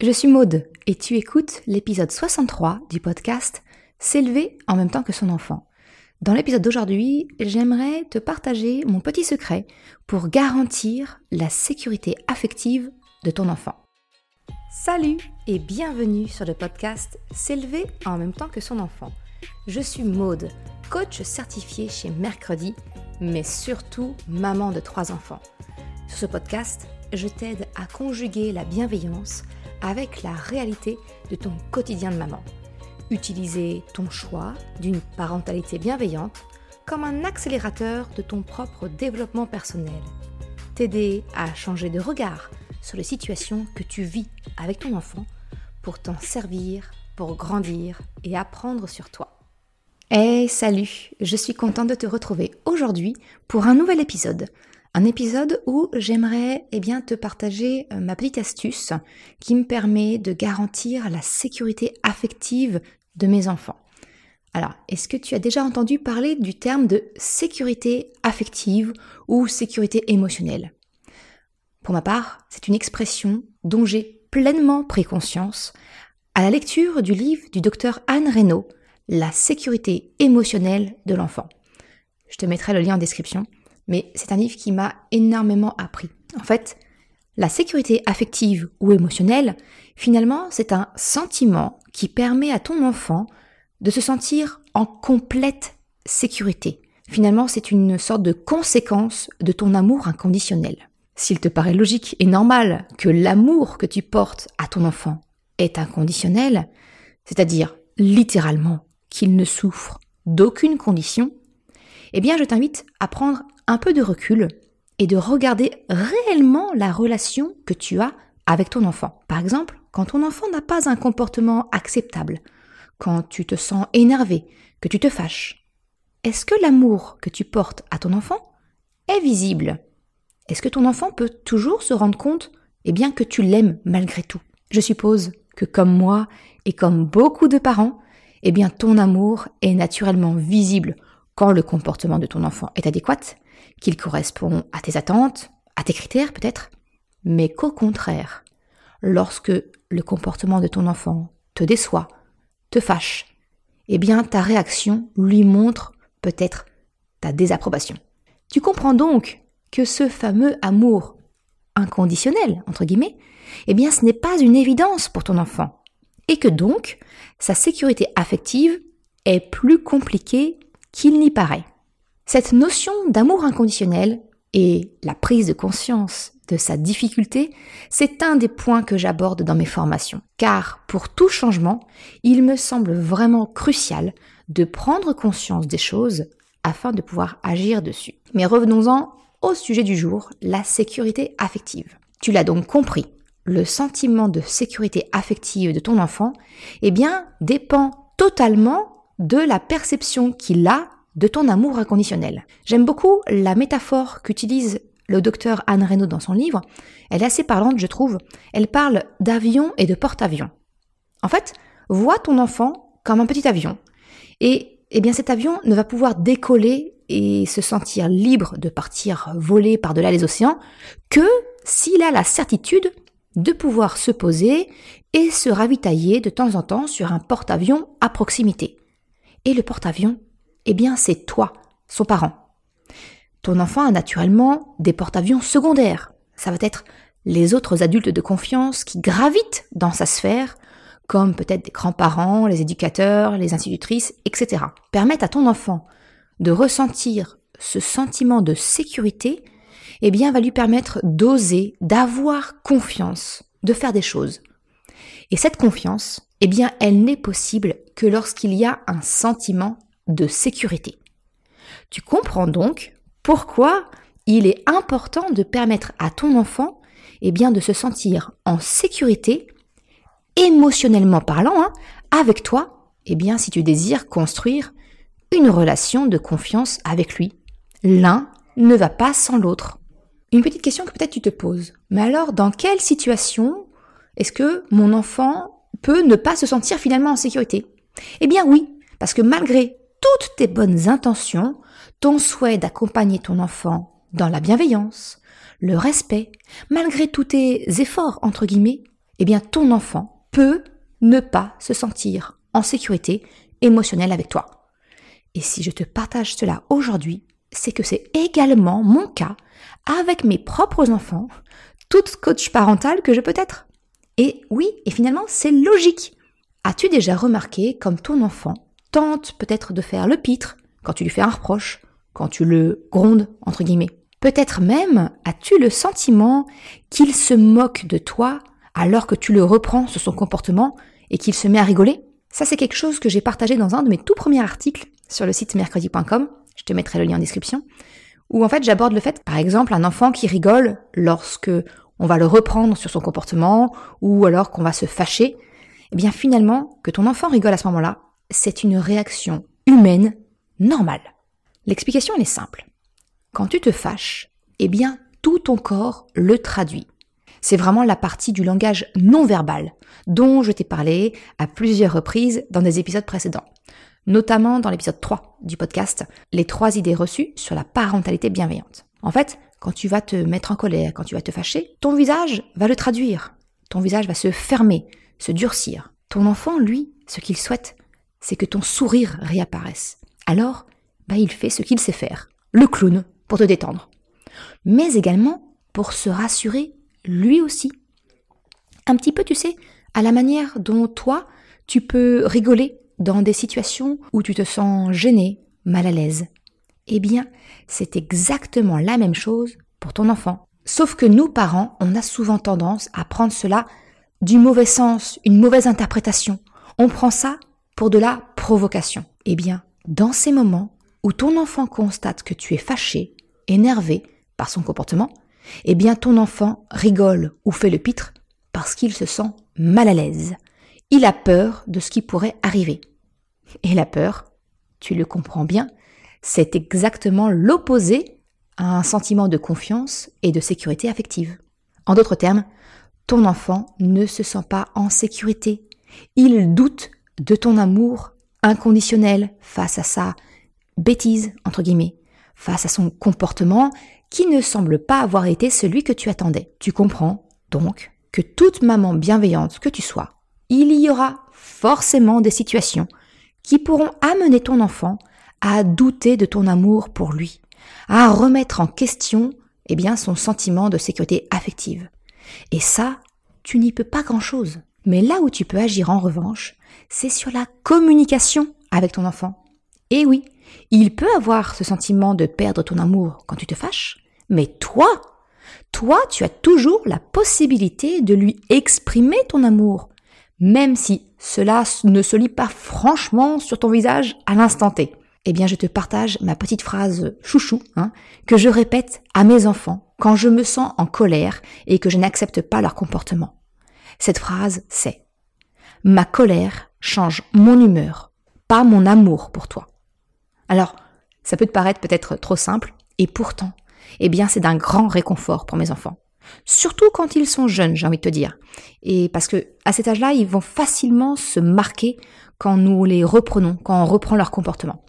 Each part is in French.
Je suis Maude et tu écoutes l'épisode 63 du podcast S'élever en même temps que son enfant. Dans l'épisode d'aujourd'hui, j'aimerais te partager mon petit secret pour garantir la sécurité affective de ton enfant. Salut et bienvenue sur le podcast S'élever en même temps que son enfant. Je suis Maude, coach certifié chez Mercredi, mais surtout maman de trois enfants. Sur ce podcast, je t'aide à conjuguer la bienveillance avec la réalité de ton quotidien de maman. Utiliser ton choix d'une parentalité bienveillante comme un accélérateur de ton propre développement personnel. T'aider à changer de regard sur les situations que tu vis avec ton enfant pour t'en servir, pour grandir et apprendre sur toi. Hey, salut, je suis contente de te retrouver aujourd'hui pour un nouvel épisode un épisode où j'aimerais eh bien te partager euh, ma petite astuce qui me permet de garantir la sécurité affective de mes enfants. Alors, est-ce que tu as déjà entendu parler du terme de sécurité affective ou sécurité émotionnelle? Pour ma part, c'est une expression dont j'ai pleinement pris conscience à la lecture du livre du docteur Anne Reynaud, La sécurité émotionnelle de l'enfant. Je te mettrai le lien en description mais c'est un livre qui m'a énormément appris. En fait, la sécurité affective ou émotionnelle, finalement, c'est un sentiment qui permet à ton enfant de se sentir en complète sécurité. Finalement, c'est une sorte de conséquence de ton amour inconditionnel. S'il te paraît logique et normal que l'amour que tu portes à ton enfant est inconditionnel, c'est-à-dire littéralement qu'il ne souffre d'aucune condition, eh bien je t'invite à prendre un peu de recul et de regarder réellement la relation que tu as avec ton enfant. Par exemple, quand ton enfant n'a pas un comportement acceptable, quand tu te sens énervé, que tu te fâches, est-ce que l'amour que tu portes à ton enfant est visible? Est-ce que ton enfant peut toujours se rendre compte eh bien que tu l'aimes malgré tout? Je suppose que comme moi et comme beaucoup de parents, eh bien ton amour est naturellement visible quand le comportement de ton enfant est adéquat, qu'il correspond à tes attentes, à tes critères peut-être, mais qu'au contraire, lorsque le comportement de ton enfant te déçoit, te fâche, eh bien ta réaction lui montre peut-être ta désapprobation. Tu comprends donc que ce fameux amour inconditionnel, entre guillemets, eh bien ce n'est pas une évidence pour ton enfant, et que donc sa sécurité affective est plus compliquée qu'il n'y paraît. Cette notion d'amour inconditionnel et la prise de conscience de sa difficulté, c'est un des points que j'aborde dans mes formations. Car pour tout changement, il me semble vraiment crucial de prendre conscience des choses afin de pouvoir agir dessus. Mais revenons-en au sujet du jour, la sécurité affective. Tu l'as donc compris, le sentiment de sécurité affective de ton enfant, eh bien, dépend totalement de la perception qu'il a de ton amour inconditionnel. J'aime beaucoup la métaphore qu'utilise le docteur Anne Reynaud dans son livre. Elle est assez parlante, je trouve. Elle parle d'avion et de porte-avions. En fait, vois ton enfant comme un petit avion. Et, eh bien, cet avion ne va pouvoir décoller et se sentir libre de partir voler par-delà les océans que s'il a la certitude de pouvoir se poser et se ravitailler de temps en temps sur un porte-avions à proximité. Et le porte-avions, eh bien c'est toi, son parent. Ton enfant a naturellement des porte-avions secondaires. Ça va être les autres adultes de confiance qui gravitent dans sa sphère, comme peut-être des grands-parents, les éducateurs, les institutrices, etc. Permettent à ton enfant de ressentir ce sentiment de sécurité, eh bien, va lui permettre d'oser, d'avoir confiance, de faire des choses. Et cette confiance, eh bien, elle n'est possible que lorsqu'il y a un sentiment de sécurité. Tu comprends donc pourquoi il est important de permettre à ton enfant, eh bien, de se sentir en sécurité, émotionnellement parlant, hein, avec toi, eh bien, si tu désires construire une relation de confiance avec lui. L'un ne va pas sans l'autre. Une petite question que peut-être tu te poses. Mais alors, dans quelle situation est-ce que mon enfant peut ne pas se sentir finalement en sécurité? Eh bien oui, parce que malgré toutes tes bonnes intentions, ton souhait d'accompagner ton enfant dans la bienveillance, le respect, malgré tous tes efforts, entre guillemets, eh bien ton enfant peut ne pas se sentir en sécurité émotionnelle avec toi. Et si je te partage cela aujourd'hui, c'est que c'est également mon cas avec mes propres enfants, toute coach parentale que je peux être. Et oui, et finalement, c'est logique. As-tu déjà remarqué comme ton enfant tente peut-être de faire le pitre quand tu lui fais un reproche, quand tu le grondes, entre guillemets? Peut-être même as-tu le sentiment qu'il se moque de toi alors que tu le reprends sur son comportement et qu'il se met à rigoler? Ça, c'est quelque chose que j'ai partagé dans un de mes tout premiers articles sur le site mercredi.com. Je te mettrai le lien en description. Où en fait, j'aborde le fait, par exemple, un enfant qui rigole lorsque on va le reprendre sur son comportement ou alors qu'on va se fâcher. Eh bien, finalement, que ton enfant rigole à ce moment-là, c'est une réaction humaine normale. L'explication, elle est simple. Quand tu te fâches, eh bien, tout ton corps le traduit. C'est vraiment la partie du langage non verbal dont je t'ai parlé à plusieurs reprises dans des épisodes précédents, notamment dans l'épisode 3 du podcast Les trois idées reçues sur la parentalité bienveillante. En fait, quand tu vas te mettre en colère, quand tu vas te fâcher, ton visage va le traduire. Ton visage va se fermer, se durcir. Ton enfant, lui, ce qu'il souhaite, c'est que ton sourire réapparaisse. Alors, bah, il fait ce qu'il sait faire. Le clown, pour te détendre. Mais également pour se rassurer lui aussi. Un petit peu, tu sais, à la manière dont toi, tu peux rigoler dans des situations où tu te sens gêné, mal à l'aise. Eh bien, c'est exactement la même chose pour ton enfant. Sauf que nous, parents, on a souvent tendance à prendre cela du mauvais sens, une mauvaise interprétation. On prend ça pour de la provocation. Eh bien, dans ces moments où ton enfant constate que tu es fâché, énervé par son comportement, eh bien ton enfant rigole ou fait le pitre parce qu'il se sent mal à l'aise. Il a peur de ce qui pourrait arriver. Et la peur, tu le comprends bien, c'est exactement l'opposé à un sentiment de confiance et de sécurité affective. En d'autres termes, ton enfant ne se sent pas en sécurité. Il doute de ton amour inconditionnel face à sa bêtise, entre guillemets, face à son comportement qui ne semble pas avoir été celui que tu attendais. Tu comprends, donc, que toute maman bienveillante que tu sois, il y aura forcément des situations qui pourront amener ton enfant à douter de ton amour pour lui, à remettre en question eh bien, son sentiment de sécurité affective. Et ça, tu n'y peux pas grand-chose. Mais là où tu peux agir en revanche, c'est sur la communication avec ton enfant. Et oui, il peut avoir ce sentiment de perdre ton amour quand tu te fâches, mais toi, toi, tu as toujours la possibilité de lui exprimer ton amour, même si cela ne se lit pas franchement sur ton visage à l'instant T. Eh bien, je te partage ma petite phrase chouchou, hein, que je répète à mes enfants quand je me sens en colère et que je n'accepte pas leur comportement. Cette phrase, c'est Ma colère change mon humeur, pas mon amour pour toi. Alors, ça peut te paraître peut-être trop simple, et pourtant, eh bien, c'est d'un grand réconfort pour mes enfants. Surtout quand ils sont jeunes, j'ai envie de te dire. Et parce que, à cet âge-là, ils vont facilement se marquer quand nous les reprenons, quand on reprend leur comportement.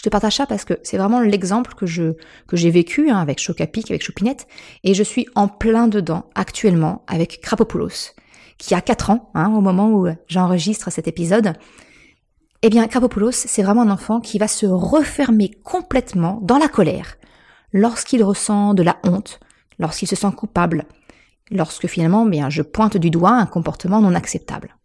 Je te partage ça parce que c'est vraiment l'exemple que je que j'ai vécu hein, avec Chocapic, avec Choupinette, et je suis en plein dedans actuellement avec Krapopoulos, qui a 4 ans hein, au moment où j'enregistre cet épisode, eh bien, Krapopoulos, c'est vraiment un enfant qui va se refermer complètement dans la colère lorsqu'il ressent de la honte, lorsqu'il se sent coupable, lorsque finalement, bien, je pointe du doigt un comportement non acceptable.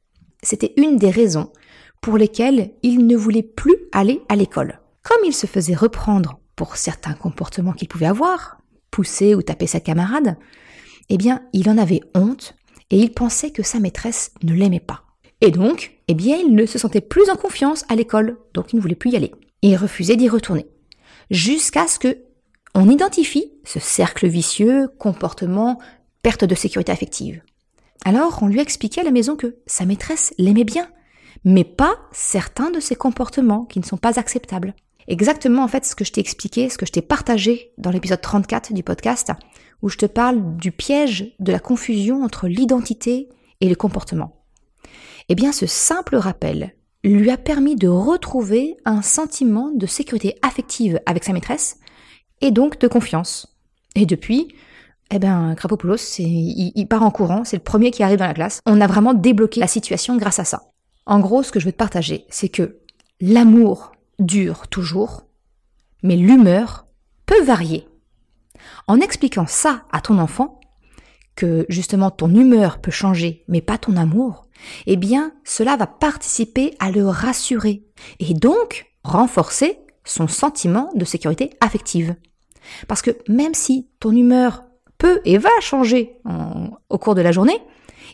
C'était une des raisons pour lesquelles il ne voulait plus aller à l'école. Comme il se faisait reprendre pour certains comportements qu'il pouvait avoir, pousser ou taper sa camarade, eh bien, il en avait honte et il pensait que sa maîtresse ne l'aimait pas. Et donc, eh bien, il ne se sentait plus en confiance à l'école, donc il ne voulait plus y aller. Et il refusait d'y retourner. Jusqu'à ce que on identifie ce cercle vicieux, comportement, perte de sécurité affective. Alors, on lui expliquait à la maison que sa maîtresse l'aimait bien, mais pas certains de ses comportements qui ne sont pas acceptables. Exactement, en fait, ce que je t'ai expliqué, ce que je t'ai partagé dans l'épisode 34 du podcast, où je te parle du piège de la confusion entre l'identité et le comportement eh bien ce simple rappel lui a permis de retrouver un sentiment de sécurité affective avec sa maîtresse et donc de confiance. Et depuis, eh ben, Krapopoulos, il, il part en courant, c'est le premier qui arrive dans la classe. On a vraiment débloqué la situation grâce à ça. En gros, ce que je veux te partager, c'est que l'amour dure toujours, mais l'humeur peut varier. En expliquant ça à ton enfant, que justement ton humeur peut changer, mais pas ton amour, eh bien, cela va participer à le rassurer et donc renforcer son sentiment de sécurité affective. Parce que même si ton humeur peut et va changer au cours de la journée,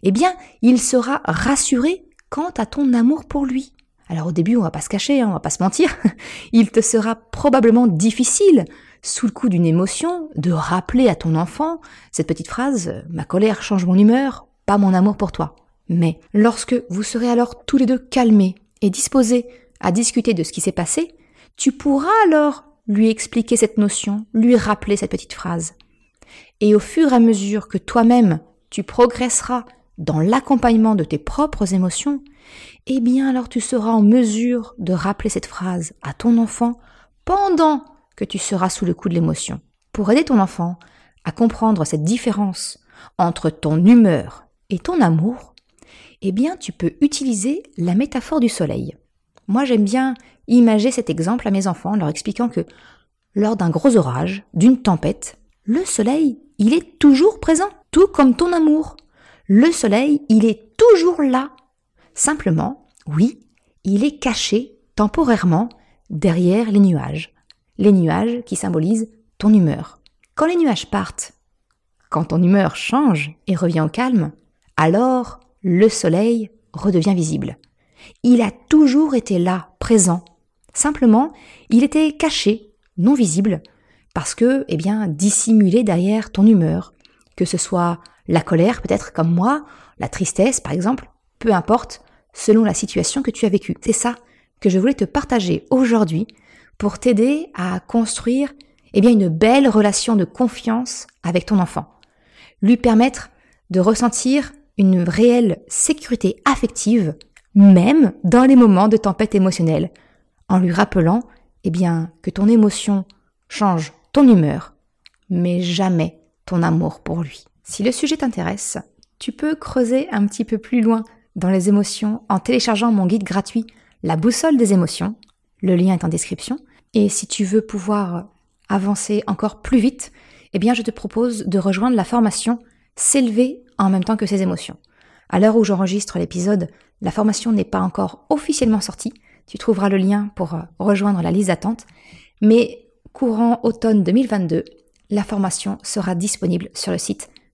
eh bien, il sera rassuré quant à ton amour pour lui. Alors au début, on va pas se cacher, hein, on va pas se mentir, il te sera probablement difficile, sous le coup d'une émotion, de rappeler à ton enfant cette petite phrase Ma colère change mon humeur, pas mon amour pour toi. Mais lorsque vous serez alors tous les deux calmés et disposés à discuter de ce qui s'est passé, tu pourras alors lui expliquer cette notion, lui rappeler cette petite phrase. Et au fur et à mesure que toi-même tu progresseras dans l'accompagnement de tes propres émotions, eh bien alors tu seras en mesure de rappeler cette phrase à ton enfant pendant que tu seras sous le coup de l'émotion. Pour aider ton enfant à comprendre cette différence entre ton humeur et ton amour, eh bien tu peux utiliser la métaphore du soleil. Moi j'aime bien imager cet exemple à mes enfants en leur expliquant que lors d'un gros orage, d'une tempête, le soleil, il est toujours présent, tout comme ton amour. Le soleil, il est toujours là. Simplement, oui, il est caché temporairement derrière les nuages. Les nuages qui symbolisent ton humeur. Quand les nuages partent, quand ton humeur change et revient au calme, alors le soleil redevient visible. Il a toujours été là, présent. Simplement, il était caché, non visible, parce que, eh bien, dissimulé derrière ton humeur, que ce soit la colère peut-être comme moi, la tristesse par exemple, peu importe, selon la situation que tu as vécue. C'est ça que je voulais te partager aujourd'hui pour t'aider à construire eh bien une belle relation de confiance avec ton enfant. Lui permettre de ressentir une réelle sécurité affective même dans les moments de tempête émotionnelle en lui rappelant eh bien que ton émotion change ton humeur mais jamais ton amour pour lui. Si le sujet t'intéresse, tu peux creuser un petit peu plus loin dans les émotions en téléchargeant mon guide gratuit La boussole des émotions. Le lien est en description. Et si tu veux pouvoir avancer encore plus vite, eh bien je te propose de rejoindre la formation S'élever en même temps que ses émotions. À l'heure où j'enregistre l'épisode, la formation n'est pas encore officiellement sortie. Tu trouveras le lien pour rejoindre la liste d'attente. Mais courant automne 2022, la formation sera disponible sur le site